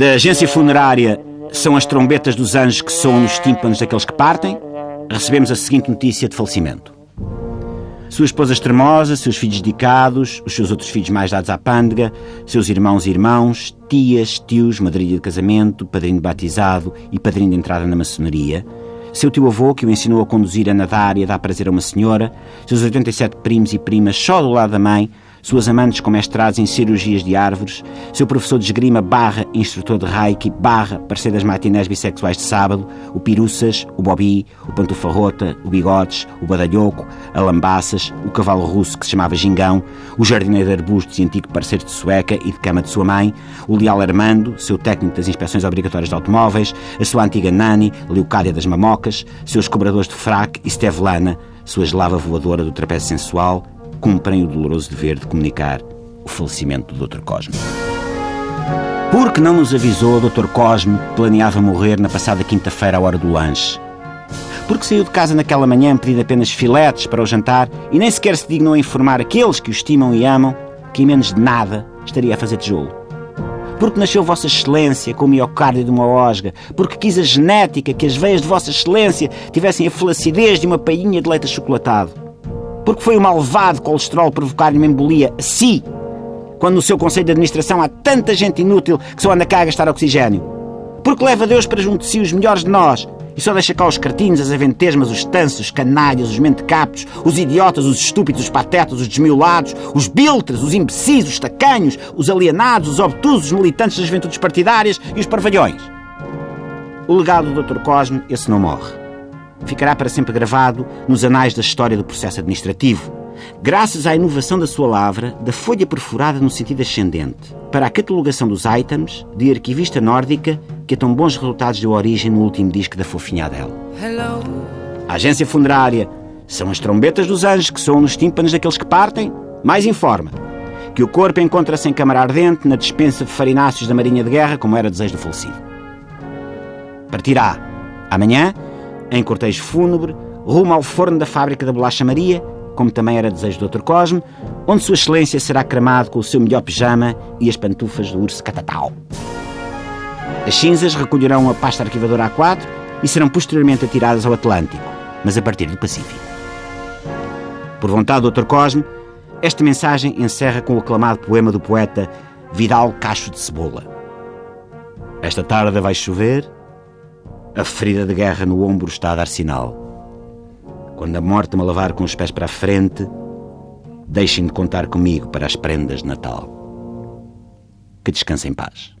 Da agência funerária são as trombetas dos anjos que soam nos tímpanos daqueles que partem, recebemos a seguinte notícia de falecimento. Sua esposa extremosa, seus filhos dedicados, os seus outros filhos mais dados à pândega, seus irmãos e irmãos, tias, tios, madrinha de casamento, padrinho de batizado e padrinho de entrada na maçonaria, seu tio-avô, que o ensinou a conduzir, a nadar e a dar prazer a uma senhora, seus 87 primos e primas só do lado da mãe, suas amantes com mestrados em cirurgias de árvores, seu professor de esgrima barra instrutor de reiki barra parceiro das matinés bissexuais de sábado, o Piruças, o Bobi, o Pantufarrota, o Bigodes, o Badalhoco, a Lambaças, o cavalo russo que se chamava Gingão, o jardineiro de arbustos e antigo parceiro de sueca e de cama de sua mãe, o leal Armando, seu técnico das inspeções obrigatórias de automóveis, a sua antiga Nani, Leocádia das Mamocas, seus cobradores de fraque e Stevelana, sua eslava voadora do trapézio sensual, cumprem o doloroso dever de comunicar o falecimento do Dr. Cosme. Por que não nos avisou o Dr. Cosme que planeava morrer na passada quinta-feira à hora do lanche? Porque saiu de casa naquela manhã pedindo apenas filetes para o jantar e nem sequer se dignou a informar aqueles que o estimam e amam que em menos de nada estaria a fazer tijolo? Porque nasceu Vossa Excelência com o miocárdio de uma osga, porque quis a genética que as veias de Vossa Excelência tivessem a flacidez de uma painha de leite achocolatado porque foi o malvado colesterol provocar-lhe uma embolia a si, quando no seu conselho de administração há tanta gente inútil que só anda cá a gastar oxigênio. Porque leva Deus para junto de si os melhores de nós e só deixa cá os cartinhos, as aventesmas, os tansos, os canalhas, os mentecaptos, os idiotas, os estúpidos, os patetas, os desmiolados, os biltres, os imbecis, os tacanhos, os alienados, os obtusos, os militantes das juventudes partidárias e os parvalhões. O legado do Dr. Cosme, esse não morre ficará para sempre gravado nos anais da história do processo administrativo, graças à inovação da sua lavra, da folha perfurada no sentido ascendente, para a catalogação dos items de arquivista nórdica que a tão bons resultados deu origem no último disco da fofinha dela. A agência funerária são as trombetas dos anjos que soam nos tímpanos daqueles que partem, mais informa que o corpo encontra-se em câmara ardente na dispensa de farináceos da Marinha de Guerra, como era desejo do falecido. Partirá amanhã em cortejo fúnebre, rumo ao forno da fábrica da Bolacha Maria, como também era desejo do Dr. Cosme, onde Sua Excelência será cremado com o seu melhor pijama e as pantufas do urso catatau. As cinzas recolherão a pasta arquivadora A4 e serão posteriormente atiradas ao Atlântico, mas a partir do Pacífico. Por vontade do Dr. Cosme, esta mensagem encerra com o aclamado poema do poeta Vidal Cacho de Cebola. Esta tarde vai chover a ferida de guerra no ombro está a dar sinal. Quando a morte me levar com os pés para a frente, deixem de contar comigo para as prendas de Natal. Que descanse em paz.